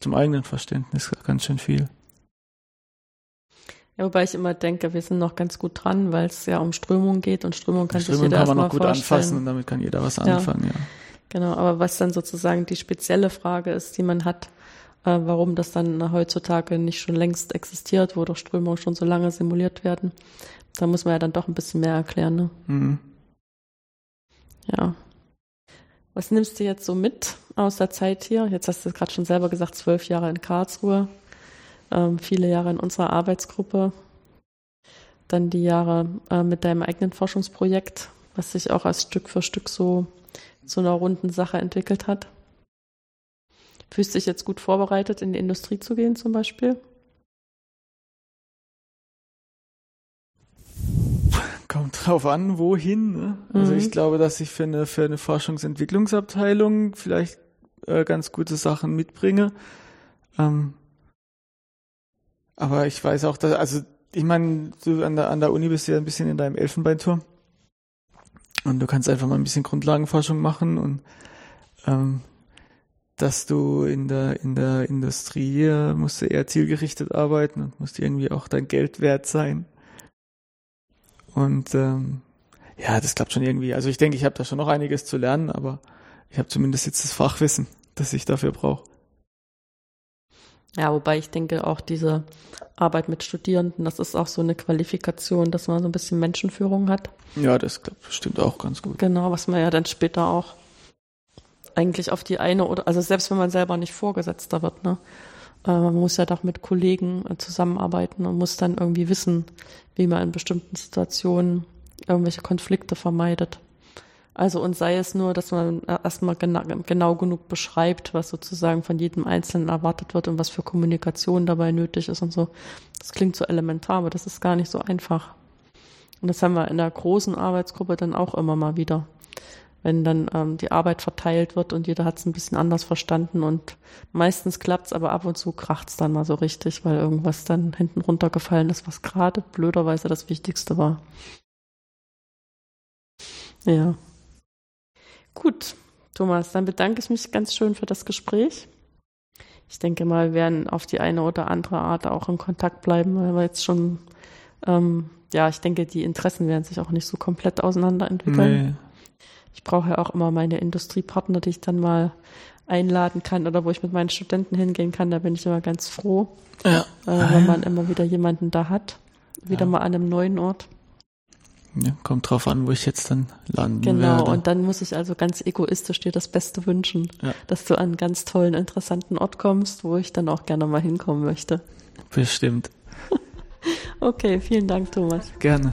zum eigenen Verständnis ganz schön viel. Ja, wobei ich immer denke, wir sind noch ganz gut dran, weil es ja um Strömung geht und Strömung kann Die sich Strömung jeder kann man noch gut vorstellen. anfassen und damit kann jeder was Ja. anfangen, ja. Genau, aber was dann sozusagen die spezielle Frage ist, die man hat, äh, warum das dann heutzutage nicht schon längst existiert, wo doch Strömungen schon so lange simuliert werden, da muss man ja dann doch ein bisschen mehr erklären. Ne? Mhm. Ja. Was nimmst du jetzt so mit aus der Zeit hier? Jetzt hast du gerade schon selber gesagt, zwölf Jahre in Karlsruhe, ähm, viele Jahre in unserer Arbeitsgruppe, dann die Jahre äh, mit deinem eigenen Forschungsprojekt, was sich auch als Stück für Stück so zu einer runden Sache entwickelt hat. Fühlst dich jetzt gut vorbereitet, in die Industrie zu gehen zum Beispiel? Kommt drauf an, wohin. Ne? Also Mhm. ich glaube, dass ich für eine, für eine Forschungsentwicklungsabteilung vielleicht äh, ganz gute Sachen mitbringe. Ähm, aber ich weiß auch, dass, also ich meine, du an der, an der Uni bist du ja ein bisschen in deinem Elfenbeinturm. Und du kannst einfach mal ein bisschen Grundlagenforschung machen und ähm, dass du in der, in der Industrie äh, musst du eher zielgerichtet arbeiten und musst irgendwie auch dein Geld wert sein. Und ähm, ja, das klappt schon irgendwie. Also ich denke, ich habe da schon noch einiges zu lernen, aber ich habe zumindest jetzt das Fachwissen, das ich dafür brauche. Ja, wobei ich denke, auch diese Arbeit mit Studierenden, das ist auch so eine Qualifikation, dass man so ein bisschen Menschenführung hat. Ja, das klappt bestimmt auch ganz gut. Genau, was man ja dann später auch eigentlich auf die eine oder, also selbst wenn man selber nicht Vorgesetzter wird, ne? äh, Man muss ja doch mit Kollegen äh, zusammenarbeiten und muss dann irgendwie wissen, wie man in bestimmten Situationen irgendwelche Konflikte vermeidet. Also und sei es nur, dass man äh, erstmal genau, genau genug beschreibt, was sozusagen von jedem Einzelnen erwartet wird und was für Kommunikation dabei nötig ist und so. Das klingt so elementar, aber das ist gar nicht so einfach. Und das haben wir in der großen Arbeitsgruppe dann auch immer mal wieder. Wenn dann ähm, die Arbeit verteilt wird und jeder hat es ein bisschen anders verstanden und meistens klappt's, aber ab und zu kracht's dann mal so richtig, weil irgendwas dann hinten runtergefallen ist, was gerade blöderweise das Wichtigste war. Ja. Gut, Thomas, dann bedanke ich mich ganz schön für das Gespräch. Ich denke mal, wir werden auf die eine oder andere Art auch in Kontakt bleiben, weil wir jetzt schon, ähm, ja, ich denke, die Interessen werden sich auch nicht so komplett auseinanderentwickeln. Nee. Ich brauche ja auch immer meine Industriepartner, die ich dann mal einladen kann oder wo ich mit meinen Studenten hingehen kann. Da bin ich immer ganz froh, Ja. äh, wenn man immer wieder jemanden da hat. Wieder Ja. mal an einem neuen Ort. ja. Kommt drauf an, wo ich jetzt dann landen Genau, werde. und dann muss ich also ganz egoistisch dir das Beste wünschen, Ja. dass du an einen ganz tollen, interessanten Ort kommst, wo ich dann auch gerne mal hinkommen möchte. Bestimmt. Okay, vielen Dank, Thomas. Gerne.